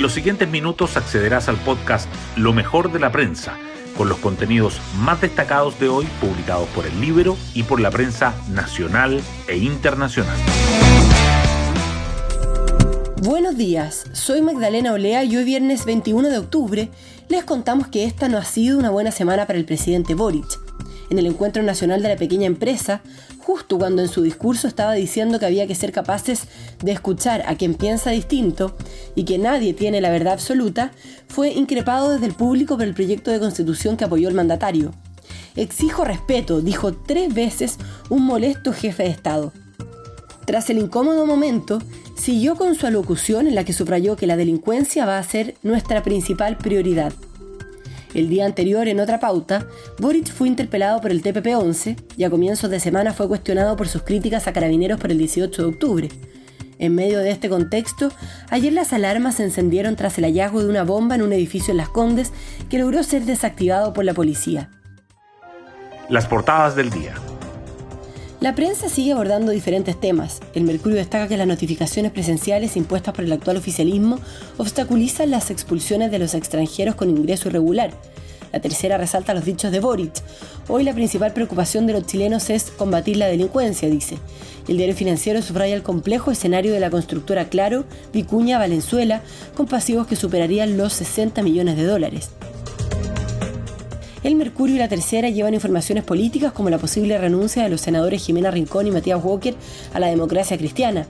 En los siguientes minutos accederás al podcast Lo mejor de la prensa, con los contenidos más destacados de hoy publicados por el libro y por la prensa nacional e internacional. Buenos días, soy Magdalena Olea y hoy viernes 21 de octubre les contamos que esta no ha sido una buena semana para el presidente Boric. En el Encuentro Nacional de la Pequeña Empresa, justo cuando en su discurso estaba diciendo que había que ser capaces de escuchar a quien piensa distinto y que nadie tiene la verdad absoluta, fue increpado desde el público por el proyecto de constitución que apoyó el mandatario. Exijo respeto, dijo tres veces un molesto jefe de Estado. Tras el incómodo momento, siguió con su alocución en la que subrayó que la delincuencia va a ser nuestra principal prioridad. El día anterior, en otra pauta, Boric fue interpelado por el TPP-11 y a comienzos de semana fue cuestionado por sus críticas a carabineros por el 18 de octubre. En medio de este contexto, ayer las alarmas se encendieron tras el hallazgo de una bomba en un edificio en Las Condes que logró ser desactivado por la policía. Las portadas del día. La prensa sigue abordando diferentes temas. El Mercurio destaca que las notificaciones presenciales impuestas por el actual oficialismo obstaculizan las expulsiones de los extranjeros con ingreso irregular. La tercera resalta los dichos de Boric. Hoy la principal preocupación de los chilenos es combatir la delincuencia, dice. El diario financiero subraya el complejo escenario de la constructora Claro, Vicuña, Valenzuela, con pasivos que superarían los 60 millones de dólares. El Mercurio y la Tercera llevan informaciones políticas como la posible renuncia de los senadores Jimena Rincón y Matías Walker a la democracia cristiana,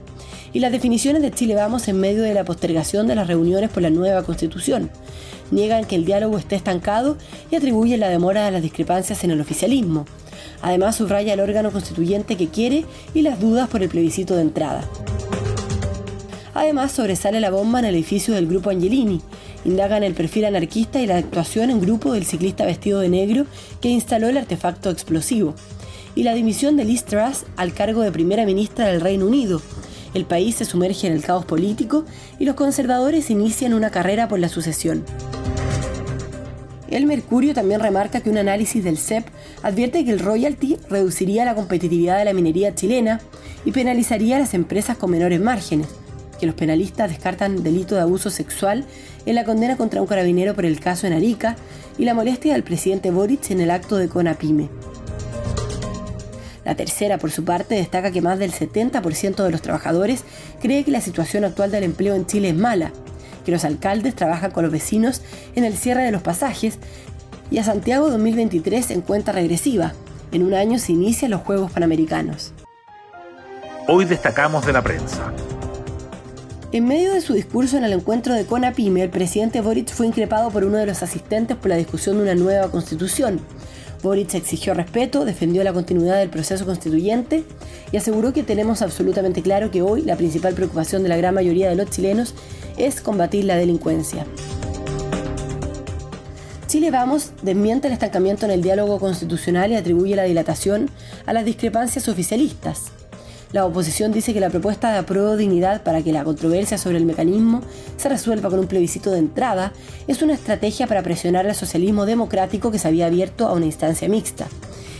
y las definiciones de Chile Vamos en medio de la postergación de las reuniones por la nueva constitución. Niegan que el diálogo esté estancado y atribuyen la demora a las discrepancias en el oficialismo. Además, subraya el órgano constituyente que quiere y las dudas por el plebiscito de entrada. Además, sobresale la bomba en el edificio del Grupo Angelini, Indagan el perfil anarquista y la actuación en grupo del ciclista vestido de negro que instaló el artefacto explosivo. Y la dimisión de Liz Truss al cargo de primera ministra del Reino Unido. El país se sumerge en el caos político y los conservadores inician una carrera por la sucesión. El Mercurio también remarca que un análisis del CEP advierte que el royalty reduciría la competitividad de la minería chilena y penalizaría a las empresas con menores márgenes que los penalistas descartan delito de abuso sexual en la condena contra un carabinero por el caso en Arica y la molestia del presidente Boric en el acto de Conapime. La tercera, por su parte, destaca que más del 70% de los trabajadores cree que la situación actual del empleo en Chile es mala, que los alcaldes trabajan con los vecinos en el cierre de los pasajes y a Santiago 2023 en cuenta regresiva. En un año se inician los Juegos Panamericanos. Hoy destacamos de la prensa. En medio de su discurso en el encuentro de Conapime, el presidente Boric fue increpado por uno de los asistentes por la discusión de una nueva constitución. Boric exigió respeto, defendió la continuidad del proceso constituyente y aseguró que tenemos absolutamente claro que hoy la principal preocupación de la gran mayoría de los chilenos es combatir la delincuencia. Chile Vamos desmiente el estancamiento en el diálogo constitucional y atribuye la dilatación a las discrepancias oficialistas. La oposición dice que la propuesta de apruebo dignidad para que la controversia sobre el mecanismo se resuelva con un plebiscito de entrada es una estrategia para presionar al socialismo democrático que se había abierto a una instancia mixta.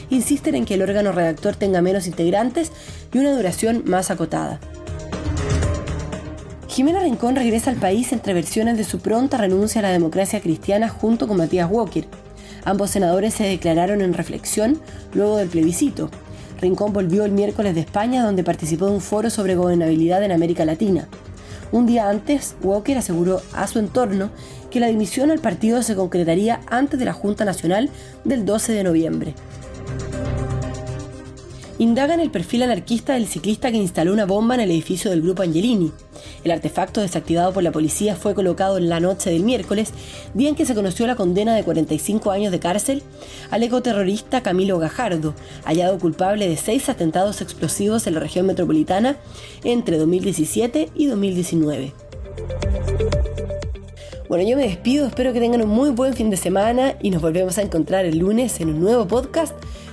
Insisten en que el órgano redactor tenga menos integrantes y una duración más acotada. Jimena Rincón regresa al país entre versiones de su pronta renuncia a la democracia cristiana junto con Matías Walker. Ambos senadores se declararon en reflexión luego del plebiscito. Rincón volvió el miércoles de España donde participó de un foro sobre gobernabilidad en América Latina. Un día antes, Walker aseguró a su entorno que la dimisión al partido se concretaría antes de la Junta Nacional del 12 de noviembre indagan el perfil anarquista del ciclista que instaló una bomba en el edificio del grupo Angelini. El artefacto desactivado por la policía fue colocado en la noche del miércoles, día en que se conoció la condena de 45 años de cárcel al ecoterrorista Camilo Gajardo, hallado culpable de seis atentados explosivos en la región metropolitana entre 2017 y 2019. Bueno, yo me despido, espero que tengan un muy buen fin de semana y nos volvemos a encontrar el lunes en un nuevo podcast,